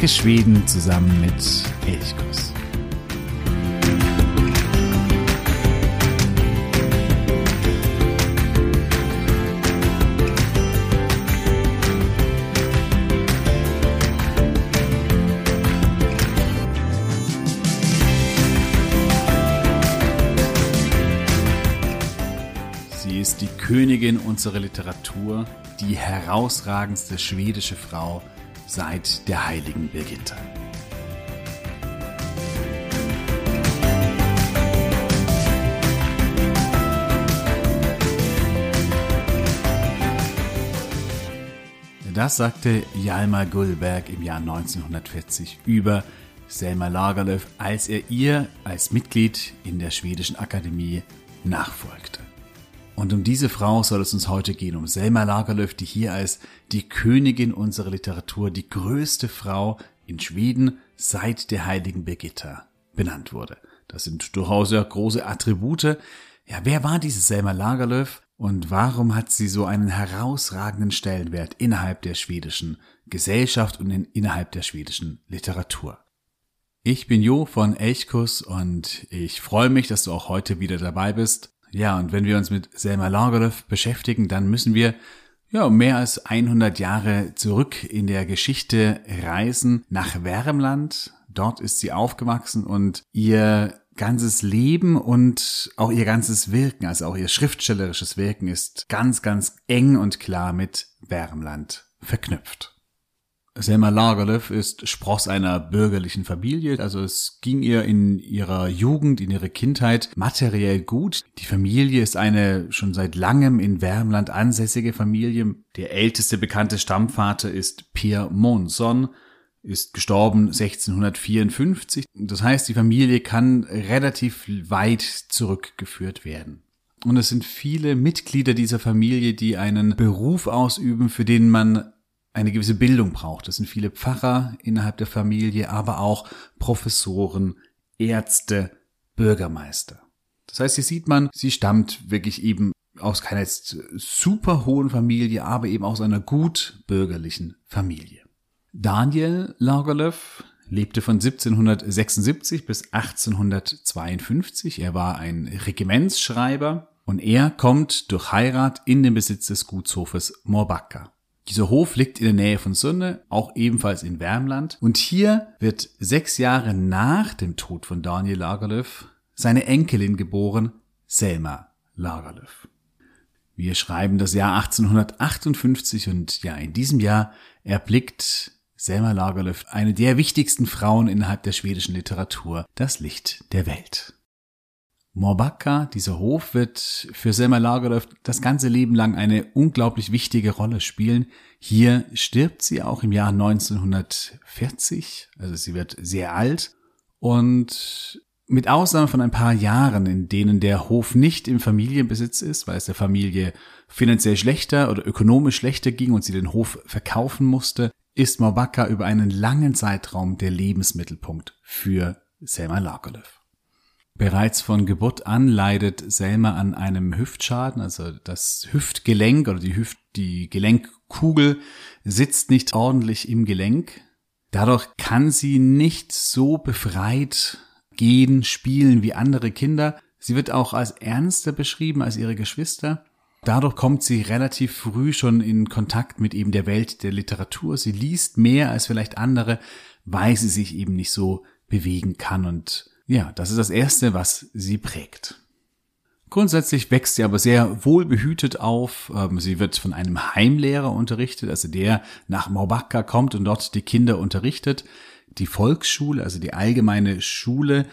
Entdecke Schweden zusammen mit Elchkuss. Sie ist die Königin unserer Literatur, die herausragendste schwedische Frau seit der heiligen Birgitta. Das sagte Hjalmar Gullberg im Jahr 1940 über Selma Lagerlöf, als er ihr als Mitglied in der schwedischen Akademie nachfolgte. Und um diese Frau soll es uns heute gehen, um Selma Lagerlöf, die hier als die Königin unserer Literatur, die größte Frau in Schweden seit der heiligen Birgitta benannt wurde. Das sind durchaus ja große Attribute. Ja, wer war diese Selma Lagerlöf und warum hat sie so einen herausragenden Stellenwert innerhalb der schwedischen Gesellschaft und in, innerhalb der schwedischen Literatur? Ich bin Jo von Elchkuss und ich freue mich, dass du auch heute wieder dabei bist. Ja, und wenn wir uns mit Selma Lagerlöf beschäftigen, dann müssen wir ja, mehr als 100 Jahre zurück in der Geschichte reisen nach Wärmland. Dort ist sie aufgewachsen und ihr ganzes Leben und auch ihr ganzes Wirken, also auch ihr schriftstellerisches Wirken ist ganz, ganz eng und klar mit Wärmland verknüpft. Selma Lagerlöf ist Spross einer bürgerlichen Familie, also es ging ihr in ihrer Jugend, in ihrer Kindheit materiell gut. Die Familie ist eine schon seit langem in Wärmland ansässige Familie. Der älteste bekannte Stammvater ist Pierre Monson, ist gestorben 1654. Das heißt, die Familie kann relativ weit zurückgeführt werden. Und es sind viele Mitglieder dieser Familie, die einen Beruf ausüben, für den man eine gewisse Bildung braucht. Das sind viele Pfarrer innerhalb der Familie, aber auch Professoren, Ärzte, Bürgermeister. Das heißt, hier sieht man, sie stammt wirklich eben aus keiner jetzt super hohen Familie, aber eben aus einer gut bürgerlichen Familie. Daniel Lagerlöf lebte von 1776 bis 1852. Er war ein Regimentsschreiber und er kommt durch Heirat in den Besitz des Gutshofes Morbacca. Dieser Hof liegt in der Nähe von Sunne, auch ebenfalls in Wärmland. Und hier wird sechs Jahre nach dem Tod von Daniel Lagerlöf seine Enkelin geboren, Selma Lagerlöf. Wir schreiben das Jahr 1858 und ja, in diesem Jahr erblickt Selma Lagerlöf eine der wichtigsten Frauen innerhalb der schwedischen Literatur, das Licht der Welt. Morbacca, dieser Hof, wird für Selma Lagerlöf das ganze Leben lang eine unglaublich wichtige Rolle spielen. Hier stirbt sie auch im Jahr 1940, also sie wird sehr alt und mit Ausnahme von ein paar Jahren, in denen der Hof nicht im Familienbesitz ist, weil es der Familie finanziell schlechter oder ökonomisch schlechter ging und sie den Hof verkaufen musste, ist Morbacca über einen langen Zeitraum der Lebensmittelpunkt für Selma Lagerlöf. Bereits von Geburt an leidet Selma an einem Hüftschaden, also das Hüftgelenk oder die Hüft, die Gelenkkugel sitzt nicht ordentlich im Gelenk. Dadurch kann sie nicht so befreit gehen, spielen wie andere Kinder. Sie wird auch als ernster beschrieben als ihre Geschwister. Dadurch kommt sie relativ früh schon in Kontakt mit eben der Welt der Literatur. Sie liest mehr als vielleicht andere, weil sie sich eben nicht so bewegen kann und ja, das ist das Erste, was sie prägt. Grundsätzlich wächst sie aber sehr wohlbehütet auf. Ähm, sie wird von einem Heimlehrer unterrichtet, also der nach Maubacca kommt und dort die Kinder unterrichtet. Die Volksschule, also die allgemeine Schule,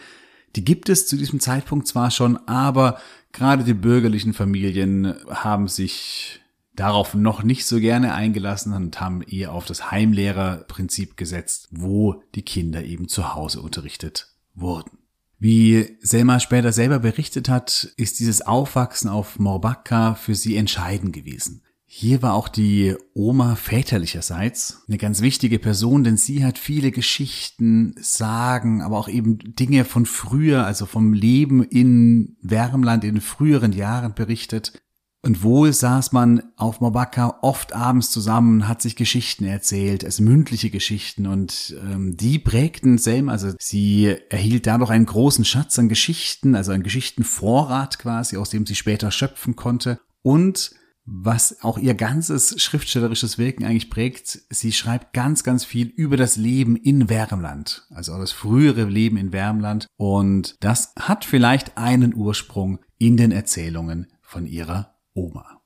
die gibt es zu diesem Zeitpunkt zwar schon, aber gerade die bürgerlichen Familien haben sich darauf noch nicht so gerne eingelassen und haben eher auf das Heimlehrerprinzip gesetzt, wo die Kinder eben zu Hause unterrichtet wurden. Wie Selma später selber berichtet hat, ist dieses Aufwachsen auf Morbacca für sie entscheidend gewesen. Hier war auch die Oma väterlicherseits eine ganz wichtige Person, denn sie hat viele Geschichten, Sagen, aber auch eben Dinge von früher, also vom Leben in Wärmland in früheren Jahren berichtet. Und wohl saß man auf Mabaka oft abends zusammen, hat sich Geschichten erzählt, also mündliche Geschichten und ähm, die prägten Selma, also sie erhielt dadurch einen großen Schatz an Geschichten, also einen Geschichtenvorrat quasi, aus dem sie später schöpfen konnte und was auch ihr ganzes schriftstellerisches Wirken eigentlich prägt. Sie schreibt ganz, ganz viel über das Leben in Wärmland, also das frühere Leben in Wärmland. Und das hat vielleicht einen Ursprung in den Erzählungen von ihrer Oma.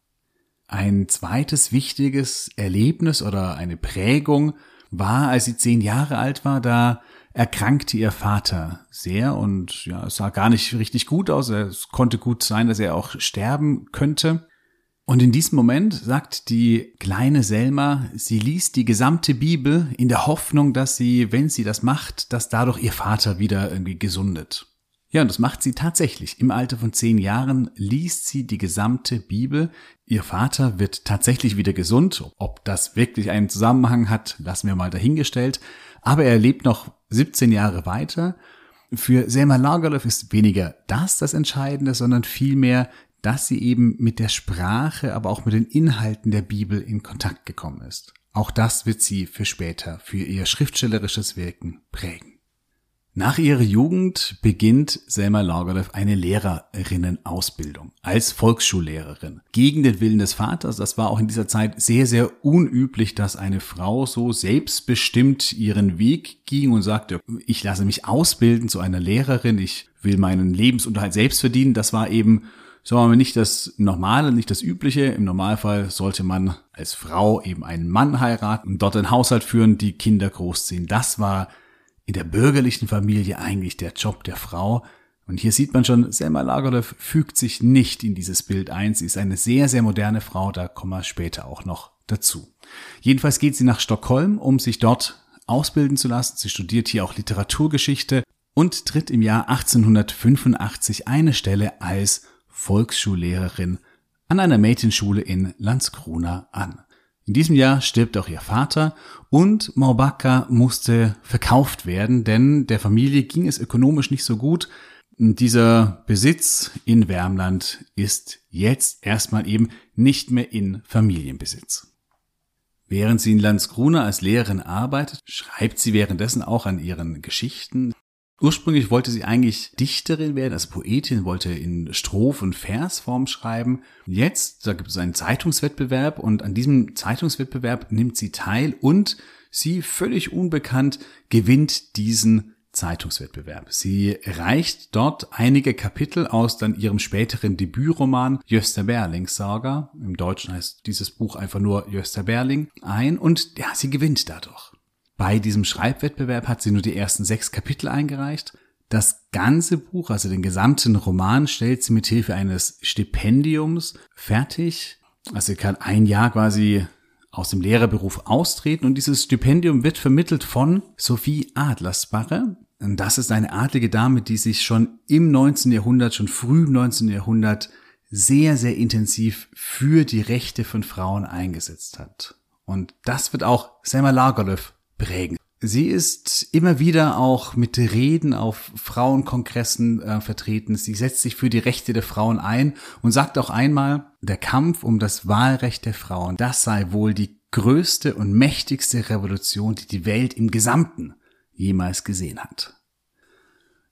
Ein zweites wichtiges Erlebnis oder eine Prägung war, als sie zehn Jahre alt war, da erkrankte ihr Vater sehr und ja, es sah gar nicht richtig gut aus. Es konnte gut sein, dass er auch sterben könnte. Und in diesem Moment sagt die kleine Selma, sie liest die gesamte Bibel in der Hoffnung, dass sie, wenn sie das macht, dass dadurch ihr Vater wieder irgendwie gesundet. Ja, und das macht sie tatsächlich. Im Alter von zehn Jahren liest sie die gesamte Bibel. Ihr Vater wird tatsächlich wieder gesund. Ob das wirklich einen Zusammenhang hat, lassen wir mal dahingestellt. Aber er lebt noch 17 Jahre weiter. Für Selma Lagerlöf ist weniger das das Entscheidende, sondern vielmehr dass sie eben mit der Sprache, aber auch mit den Inhalten der Bibel in Kontakt gekommen ist. Auch das wird sie für später, für ihr schriftstellerisches Wirken prägen. Nach ihrer Jugend beginnt Selma Lagerlöf eine Lehrerinnenausbildung als Volksschullehrerin. Gegen den Willen des Vaters, das war auch in dieser Zeit sehr, sehr unüblich, dass eine Frau so selbstbestimmt ihren Weg ging und sagte, ich lasse mich ausbilden zu einer Lehrerin, ich will meinen Lebensunterhalt selbst verdienen. Das war eben sagen wir mal, nicht das Normale, nicht das Übliche. Im Normalfall sollte man als Frau eben einen Mann heiraten und dort einen Haushalt führen, die Kinder großziehen. Das war in der bürgerlichen Familie eigentlich der Job der Frau. Und hier sieht man schon, Selma Lagerlöf fügt sich nicht in dieses Bild ein. Sie ist eine sehr, sehr moderne Frau, da kommen wir später auch noch dazu. Jedenfalls geht sie nach Stockholm, um sich dort ausbilden zu lassen. Sie studiert hier auch Literaturgeschichte und tritt im Jahr 1885 eine Stelle als Volksschullehrerin an einer Mädchenschule in Landskrona an. In diesem Jahr stirbt auch ihr Vater und Maubaka musste verkauft werden, denn der Familie ging es ökonomisch nicht so gut. Dieser Besitz in Wärmland ist jetzt erstmal eben nicht mehr in Familienbesitz. Während sie in Landskrona als Lehrerin arbeitet, schreibt sie währenddessen auch an ihren Geschichten. Ursprünglich wollte sie eigentlich Dichterin werden, als Poetin, wollte in Stroph- und Versform schreiben. Jetzt, da gibt es einen Zeitungswettbewerb und an diesem Zeitungswettbewerb nimmt sie teil und sie, völlig unbekannt, gewinnt diesen Zeitungswettbewerb. Sie reicht dort einige Kapitel aus dann ihrem späteren Debütroman Jöster Berlings Saga, im Deutschen heißt dieses Buch einfach nur Jöster Berling, ein und ja, sie gewinnt dadurch. Bei diesem Schreibwettbewerb hat sie nur die ersten sechs Kapitel eingereicht. Das ganze Buch, also den gesamten Roman, stellt sie mit Hilfe eines Stipendiums fertig. Also sie kann ein Jahr quasi aus dem Lehrerberuf austreten und dieses Stipendium wird vermittelt von Sophie Adlersbacher. Und das ist eine adlige Dame, die sich schon im 19. Jahrhundert, schon früh im 19. Jahrhundert sehr, sehr intensiv für die Rechte von Frauen eingesetzt hat. Und das wird auch Selma Lagerlöf prägen. Sie ist immer wieder auch mit Reden auf Frauenkongressen äh, vertreten. Sie setzt sich für die Rechte der Frauen ein und sagt auch einmal, der Kampf um das Wahlrecht der Frauen, das sei wohl die größte und mächtigste Revolution, die die Welt im Gesamten jemals gesehen hat.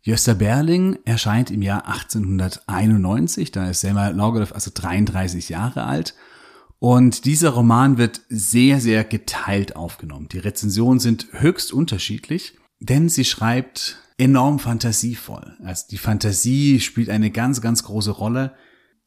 Jöster Berling erscheint im Jahr 1891, da ist Selma Lagerlöf also 33 Jahre alt und dieser Roman wird sehr, sehr geteilt aufgenommen. Die Rezensionen sind höchst unterschiedlich, denn sie schreibt enorm fantasievoll. Also die Fantasie spielt eine ganz, ganz große Rolle.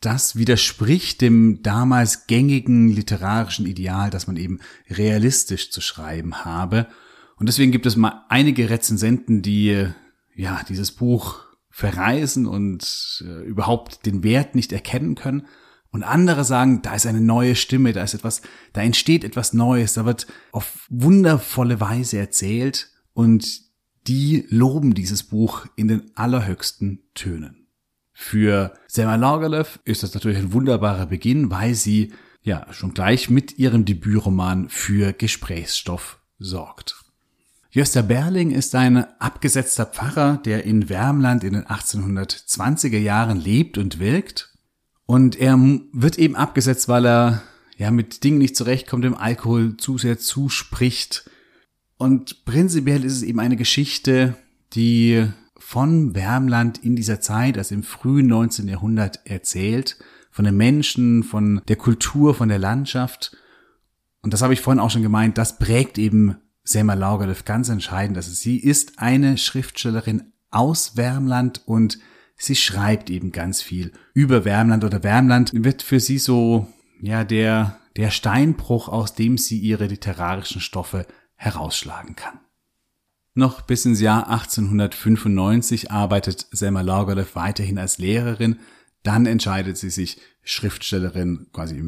Das widerspricht dem damals gängigen literarischen Ideal, dass man eben realistisch zu schreiben habe. Und deswegen gibt es mal einige Rezensenten, die ja dieses Buch verreisen und äh, überhaupt den Wert nicht erkennen können. Und andere sagen, da ist eine neue Stimme, da ist etwas, da entsteht etwas Neues, da wird auf wundervolle Weise erzählt und die loben dieses Buch in den allerhöchsten Tönen. Für Selma Lagerlöf ist das natürlich ein wunderbarer Beginn, weil sie ja schon gleich mit ihrem Debütroman für Gesprächsstoff sorgt. Jöster Berling ist ein abgesetzter Pfarrer, der in Wärmland in den 1820er Jahren lebt und wirkt Und er wird eben abgesetzt, weil er ja mit Dingen nicht zurechtkommt, dem Alkohol zu sehr zuspricht. Und prinzipiell ist es eben eine Geschichte, die von Wärmland in dieser Zeit, also im frühen 19. Jahrhundert erzählt, von den Menschen, von der Kultur, von der Landschaft. Und das habe ich vorhin auch schon gemeint, das prägt eben Selma Lagerlöf ganz entscheidend. Also sie ist eine Schriftstellerin aus Wärmland und sie schreibt eben ganz viel über Wärmland oder Wärmland wird für sie so, ja, der, der Steinbruch, aus dem sie ihre literarischen Stoffe herausschlagen kann. Noch bis ins Jahr 1895 arbeitet Selma Lagerlöf weiterhin als Lehrerin. Dann entscheidet sie sich, Schriftstellerin quasi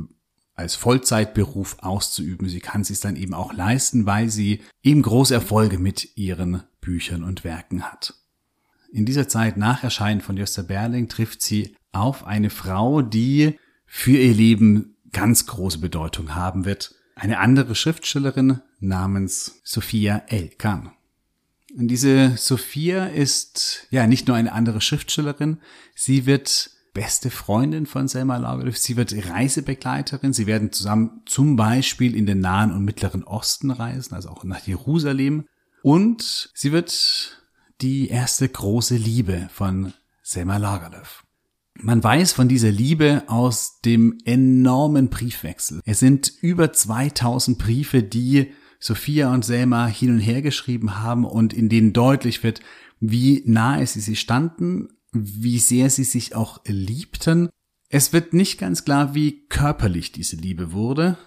als Vollzeitberuf auszuüben. Sie kann es dann eben auch leisten, weil sie eben große Erfolge mit ihren Büchern und Werken hat. In dieser Zeit nach Erscheinen von Josta Berling trifft sie auf eine Frau, die für ihr Leben ganz große Bedeutung haben wird. Eine andere Schriftstellerin namens Sophia Elkan. Und diese Sophia ist ja nicht nur eine andere Schriftstellerin, sie wird beste Freundin von Selma Lagerlöf. Sie wird Reisebegleiterin. Sie werden zusammen zum Beispiel in den Nahen und Mittleren Osten reisen, also auch nach Jerusalem. Und sie wird die erste große Liebe von Selma Lagerlöf. Man weiß von dieser Liebe aus dem enormen Briefwechsel. Es sind über 2000 Briefe, die Sophia und Selma hin und her geschrieben haben und in denen deutlich wird, wie nahe sie sich standen, wie sehr sie sich auch liebten. Es wird nicht ganz klar, wie körperlich diese Liebe wurde.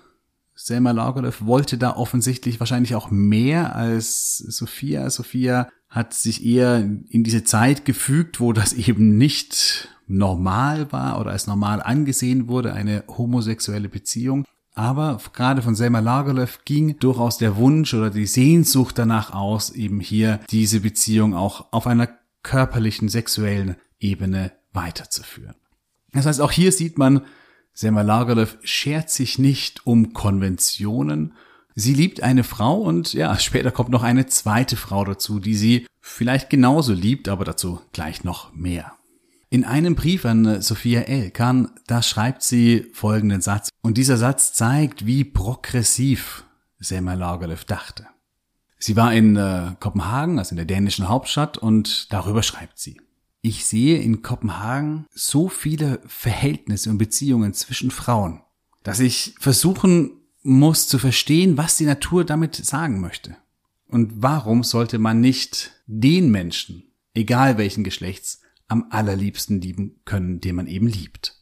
Selma Lagerlöf wollte da offensichtlich wahrscheinlich auch mehr als Sophia. Sophia hat sich eher in diese Zeit gefügt, wo das eben nicht normal war oder als normal angesehen wurde, eine homosexuelle Beziehung. Aber gerade von Selma Lagerlöf ging durchaus der Wunsch oder die Sehnsucht danach aus, eben hier diese Beziehung auch auf einer körperlichen, sexuellen Ebene weiterzuführen. Das heißt, auch hier sieht man, Selma Lagerlöf schert sich nicht um Konventionen. Sie liebt eine Frau und ja, später kommt noch eine zweite Frau dazu, die sie vielleicht genauso liebt, aber dazu gleich noch mehr. In einem Brief an Sophia Elkan, da schreibt sie folgenden Satz. Und dieser Satz zeigt, wie progressiv Selma Lagerlöf dachte. Sie war in äh, Kopenhagen, also in der dänischen Hauptstadt, und darüber schreibt sie. Ich sehe in Kopenhagen so viele Verhältnisse und Beziehungen zwischen Frauen, dass ich versuchen muss zu verstehen, was die Natur damit sagen möchte. Und warum sollte man nicht den Menschen, egal welchen Geschlechts, am allerliebsten lieben können, den man eben liebt?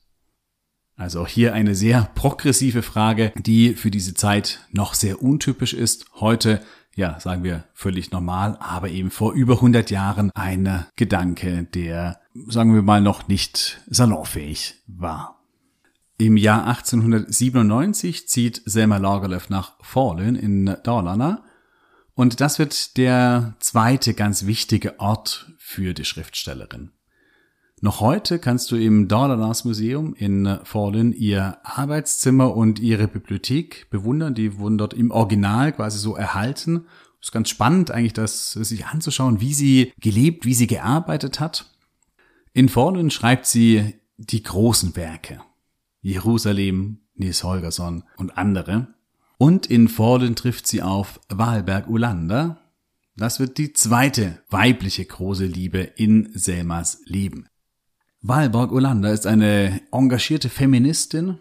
Also auch hier eine sehr progressive Frage, die für diese Zeit noch sehr untypisch ist. Heute ja, sagen wir, völlig normal, aber eben vor über 100 Jahren ein Gedanke, der, sagen wir mal, noch nicht salonfähig war. Im Jahr 1897 zieht Selma Lagerlöf nach Fallen in Dalarna und das wird der zweite ganz wichtige Ort für die Schriftstellerin. Noch heute kannst du im Dalarnas Museum in Fallen ihr Arbeitszimmer und ihre Bibliothek bewundern. Die wurden dort im Original quasi so erhalten. ist ganz spannend eigentlich, das sich anzuschauen, wie sie gelebt, wie sie gearbeitet hat. In Fallen schreibt sie die großen Werke. Jerusalem, Nils Holgersson und andere. Und in Fallen trifft sie auf Wahlberg Ulander. Das wird die zweite weibliche große Liebe in Selmas Leben. Walborg Olander ist eine engagierte Feministin,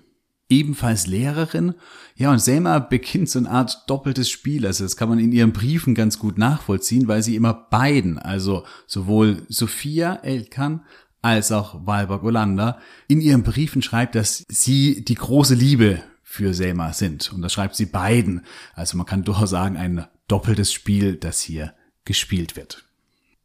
ebenfalls Lehrerin. Ja, und Selma beginnt so eine Art doppeltes Spiel. Also das kann man in ihren Briefen ganz gut nachvollziehen, weil sie immer beiden, also sowohl Sophia Elkan als auch Walborg Olander, in ihren Briefen schreibt, dass sie die große Liebe für Selma sind. Und das schreibt sie beiden. Also man kann durchaus sagen, ein doppeltes Spiel, das hier gespielt wird.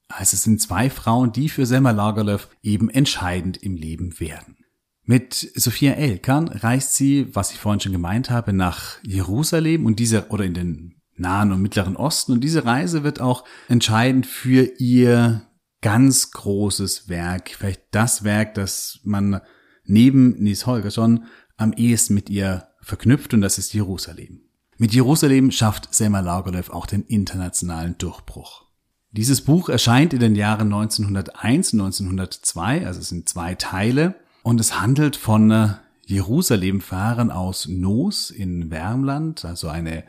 Also es sind zwei Frauen, die für Selma Lagerlöf eben entscheidend im Leben werden. Mit Sophia Elkan reist sie, was ich vorhin schon gemeint habe, nach Jerusalem und diese oder in den Nahen und Mittleren Osten und diese Reise wird auch entscheidend für ihr ganz großes Werk, vielleicht das Werk, das man neben Nies Holgersson am ehesten mit ihr verknüpft und das ist Jerusalem. Mit Jerusalem schafft Selma Lagerlöf auch den internationalen Durchbruch. Dieses Buch erscheint in den Jahren 1901 und 1902, also es sind zwei Teile. Und es handelt von äh, Jerusalem-Fahren aus Noos in Wärmland, also eine,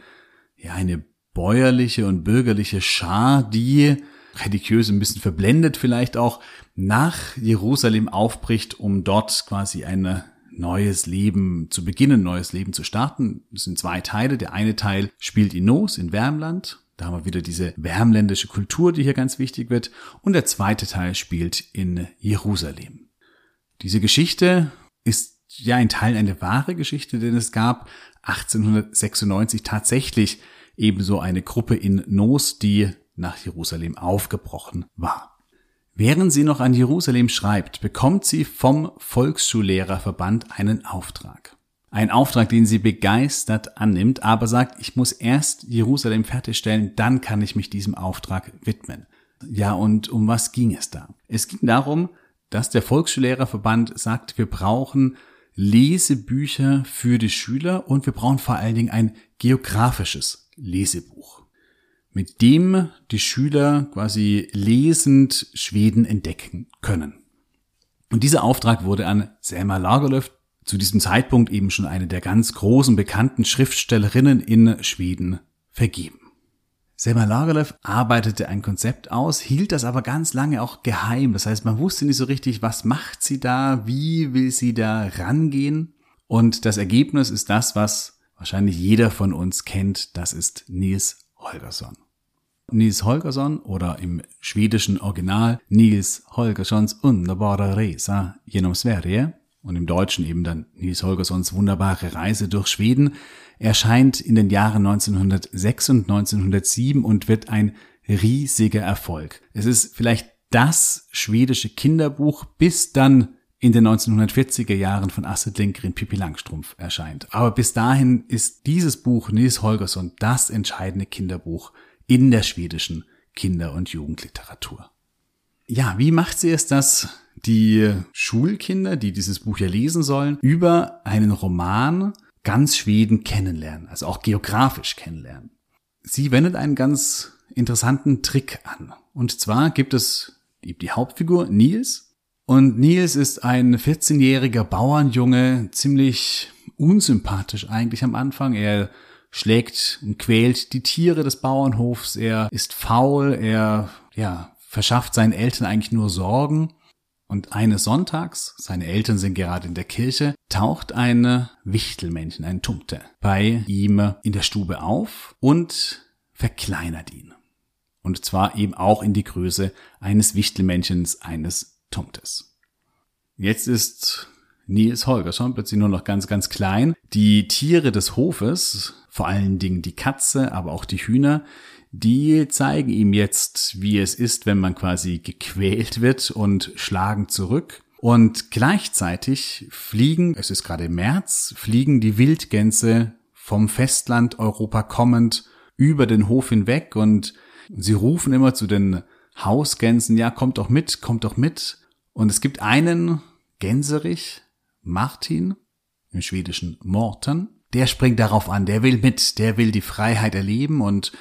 ja, eine bäuerliche und bürgerliche Schar, die religiös ein bisschen verblendet vielleicht auch nach Jerusalem aufbricht, um dort quasi ein neues Leben zu beginnen, neues Leben zu starten. Das sind zwei Teile. Der eine Teil spielt in Noos in Wärmland. Da haben wir wieder diese wärmländische Kultur, die hier ganz wichtig wird. Und der zweite Teil spielt in Jerusalem. Diese Geschichte ist ja in Teilen eine wahre Geschichte, denn es gab 1896 tatsächlich ebenso eine Gruppe in Nos, die nach Jerusalem aufgebrochen war. Während sie noch an Jerusalem schreibt, bekommt sie vom Volksschullehrerverband einen Auftrag. Ein Auftrag, den sie begeistert annimmt, aber sagt, ich muss erst Jerusalem fertigstellen, dann kann ich mich diesem Auftrag widmen. Ja, und um was ging es da? Es ging darum, dass der Volksschullehrerverband sagt, wir brauchen Lesebücher für die Schüler und wir brauchen vor allen Dingen ein geografisches Lesebuch, mit dem die Schüler quasi lesend Schweden entdecken können. Und dieser Auftrag wurde an Selma Lagerlöf, zu diesem Zeitpunkt eben schon eine der ganz großen bekannten Schriftstellerinnen in Schweden, vergeben. Selma Lagerlöf arbeitete ein Konzept aus, hielt das aber ganz lange auch geheim. Das heißt, man wusste nicht so richtig, was macht sie da, wie will sie da rangehen. Und das Ergebnis ist das, was wahrscheinlich jeder von uns kennt, das ist Nils Holgersson. Nils Holgersson oder im schwedischen Original Nils Holgerssons wunderbare Resa genom Sverige und im Deutschen eben dann Nils Holgerssons wunderbare Reise durch Schweden erscheint in den Jahren 1906 und 1907 und wird ein riesiger Erfolg. Es ist vielleicht das schwedische Kinderbuch, bis dann in den 1940er Jahren von Astrid Lindgren Pippi Langstrumpf erscheint. Aber bis dahin ist dieses Buch Nils Holgersson das entscheidende Kinderbuch in der schwedischen Kinder- und Jugendliteratur. Ja, wie macht sie es, dass die Schulkinder, die dieses Buch ja lesen sollen, über einen Roman ganz Schweden kennenlernen, also auch geografisch kennenlernen. Sie wendet einen ganz interessanten Trick an. Und zwar gibt es die, die Hauptfigur Nils. Und Nils ist ein 14-jähriger Bauernjunge, ziemlich unsympathisch eigentlich am Anfang. Er schlägt und quält die Tiere des Bauernhofs. Er ist faul. Er, ja, verschafft seinen Eltern eigentlich nur Sorgen. Und eines Sonntags, seine Eltern sind gerade in der Kirche, taucht eine Wichtelmännchen, ein Tumte, bei ihm in der Stube auf und verkleinert ihn. Und zwar eben auch in die Größe eines Wichtelmännchens, eines Tumtes. Jetzt ist Nils Holger schon plötzlich nur noch ganz, ganz klein. Die Tiere des Hofes, vor allen Dingen die Katze, aber auch die Hühner, die zeigen ihm jetzt, wie es ist, wenn man quasi gequält wird und schlagen zurück. Und gleichzeitig fliegen, es ist gerade März, fliegen die Wildgänse vom Festland Europa kommend über den Hof hinweg und sie rufen immer zu den Hausgänsen, ja, kommt doch mit, kommt doch mit. Und es gibt einen Gänserich, Martin, im schwedischen Morten, der springt darauf an, der will mit, der will die Freiheit erleben und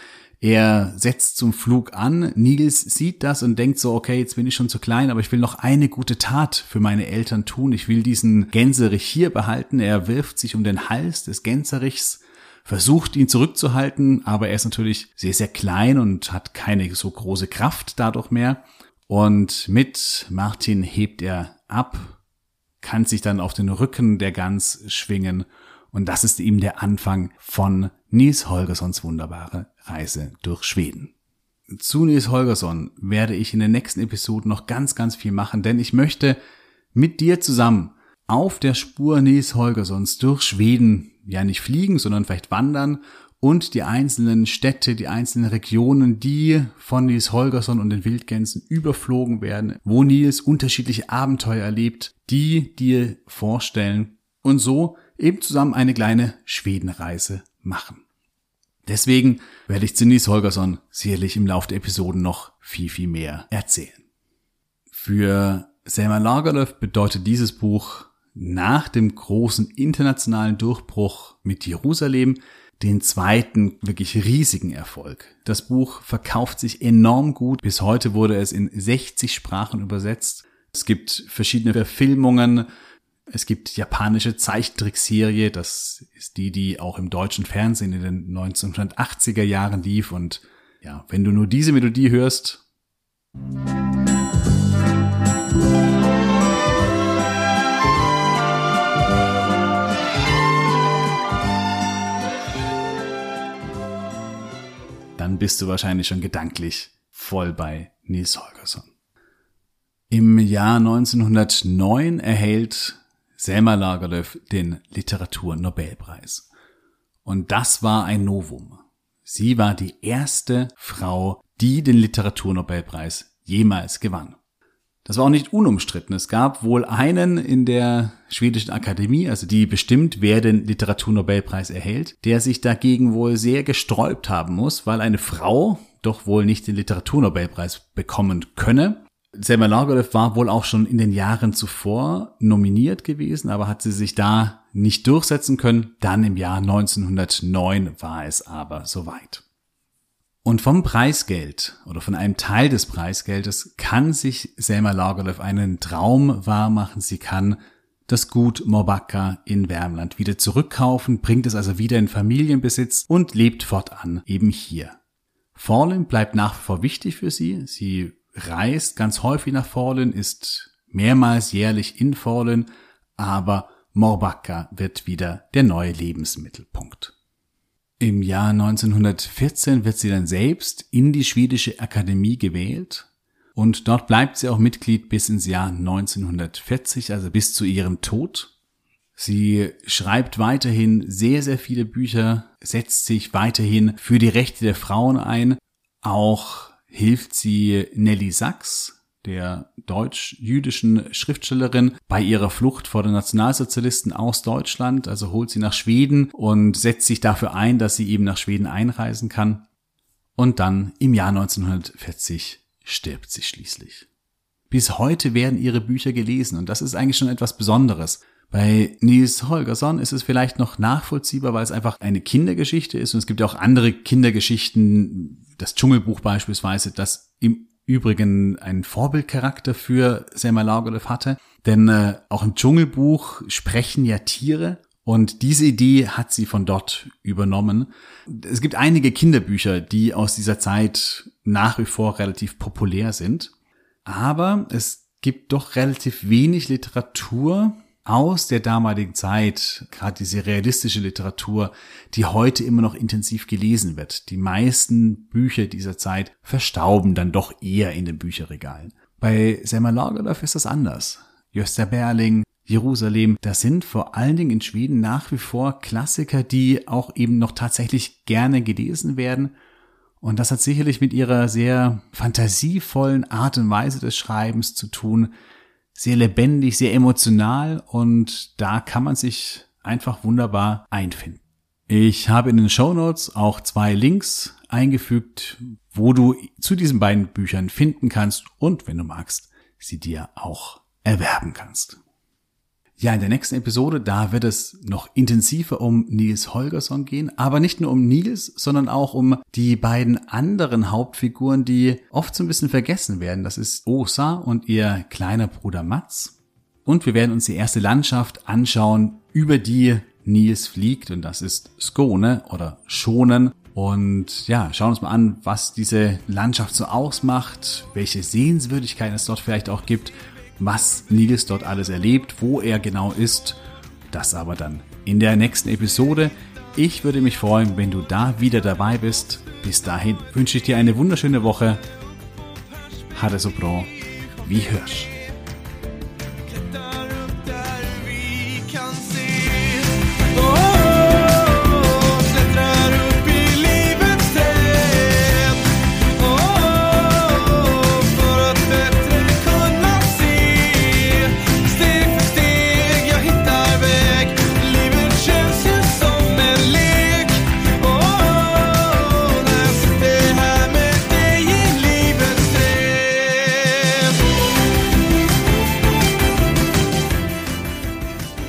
er setzt zum Flug an. Nils sieht das und denkt so, okay, jetzt bin ich schon zu klein, aber ich will noch eine gute Tat für meine Eltern tun. Ich will diesen Gänserich hier behalten. Er wirft sich um den Hals des Gänserichs, versucht ihn zurückzuhalten, aber er ist natürlich sehr, sehr klein und hat keine so große Kraft dadurch mehr. Und mit Martin hebt er ab, kann sich dann auf den Rücken der Gans schwingen und das ist eben der Anfang von Nils Holgerssons wunderbare Reise durch Schweden. Zu Nils Holgersson werde ich in den nächsten Episoden noch ganz, ganz viel machen, denn ich möchte mit dir zusammen auf der Spur Nils Holgerssons durch Schweden ja nicht fliegen, sondern vielleicht wandern und die einzelnen Städte, die einzelnen Regionen, die von Nils Holgersson und den Wildgänsen überflogen werden, wo Nils unterschiedliche Abenteuer erlebt, die dir vorstellen und so eben zusammen eine kleine Schwedenreise machen. Deswegen werde ich zu Nils Holgersson sicherlich im Laufe der Episoden noch viel, viel mehr erzählen. Für Selma Lagerlöf bedeutet dieses Buch nach dem großen internationalen Durchbruch mit Jerusalem den zweiten wirklich riesigen Erfolg. Das Buch verkauft sich enorm gut. Bis heute wurde es in 60 Sprachen übersetzt. Es gibt verschiedene Verfilmungen, Es gibt japanische Zeichentrickserie, das ist die, die auch im deutschen Fernsehen in den 1980er Jahren lief und ja, wenn du nur diese Melodie hörst, bist du wahrscheinlich schon gedanklich voll bei Nils Holgersson. Im Jahr 1909 erhält Selma Lagerlöf den Literaturnobelpreis. Und das war ein Novum. Sie war die erste Frau, die den Literaturnobelpreis jemals gewann. Das war auch nicht unumstritten. Es gab wohl einen in der schwedischen Akademie, also die bestimmt, wer den Literaturnobelpreis erhält, der sich dagegen wohl sehr gesträubt haben muss, weil eine Frau doch wohl nicht den Literaturnobelpreis bekommen könne. Selma Lagerlöf war wohl auch schon in den Jahren zuvor nominiert gewesen, aber hat sie sich da nicht durchsetzen können. Dann im Jahr 1909 war es aber soweit. Und vom Preisgeld oder von einem Teil des Preisgeldes kann sich Selma Lagerlöf einen Traum wahrmachen. Sie kann das Gut Morbacca in Wärmland wieder zurückkaufen, bringt es also wieder in Familienbesitz und lebt fortan eben hier. Fallen bleibt nach wie vor wichtig für sie. Sie reist ganz häufig nach Fallen, ist mehrmals jährlich in Fallen, aber Morbacca wird wieder der neue Lebensmittelpunkt. Im Jahr 1914 wird sie dann selbst in die schwedische Akademie gewählt und dort bleibt sie auch Mitglied bis ins Jahr 1940, also bis zu ihrem Tod. Sie schreibt weiterhin sehr, sehr viele Bücher, setzt sich weiterhin für die Rechte der Frauen ein. Auch hilft sie Nelly Sachs, der deutsch-jüdischen Schriftstellerin bei ihrer Flucht vor den Nationalsozialisten aus Deutschland, also holt sie nach Schweden und setzt sich dafür ein, dass sie eben nach Schweden einreisen kann. Und dann im Jahr 1940 stirbt sie schließlich. Bis heute werden ihre Bücher gelesen und das ist eigentlich schon etwas Besonderes. Bei Nils Holgersson ist es vielleicht noch nachvollziehbar, weil es einfach eine Kindergeschichte ist und es gibt ja auch andere Kindergeschichten, das Dschungelbuch beispielsweise, das im Übrigen einen Vorbildcharakter für Selma Lagerlöf hatte. Denn äh, auch im Dschungelbuch sprechen ja Tiere und diese Idee hat sie von dort übernommen. Es gibt einige Kinderbücher, die aus dieser Zeit nach wie vor relativ populär sind. Aber es gibt doch relativ wenig Literatur, aus der damaligen Zeit, gerade diese realistische Literatur, die heute immer noch intensiv gelesen wird. Die meisten Bücher dieser Zeit verstauben dann doch eher in den Bücherregalen. Bei Selma Lagerlöf ist das anders. Gösta Berling, Jerusalem, das sind vor allen Dingen in Schweden nach wie vor Klassiker, die auch eben noch tatsächlich gerne gelesen werden. Und das hat sicherlich mit ihrer sehr fantasievollen Art und Weise des Schreibens zu tun, sehr lebendig, sehr emotional und da kann man sich einfach wunderbar einfinden. Ich habe in den Show Notes auch zwei Links eingefügt, wo du zu diesen beiden Büchern finden kannst und wenn du magst, sie dir auch erwerben kannst. Ja, in der nächsten Episode, da wird es noch intensiver um Nils Holgersson gehen, aber nicht nur um Nils, sondern auch um die beiden anderen Hauptfiguren, die oft so ein bisschen vergessen werden. Das ist Osa und ihr kleiner Bruder Mats. Und wir werden uns die erste Landschaft anschauen, über die Nils fliegt und das ist Skone oder Schonen. Und ja, schauen uns mal an, was diese Landschaft so ausmacht, welche Sehenswürdigkeiten es dort vielleicht auch gibt was Nils dort alles erlebt, wo er genau ist. Das aber dann in der nächsten Episode. Ich würde mich freuen, wenn du da wieder dabei bist. Bis dahin wünsche ich dir eine wunderschöne Woche. Hade so bra. Wie hörst.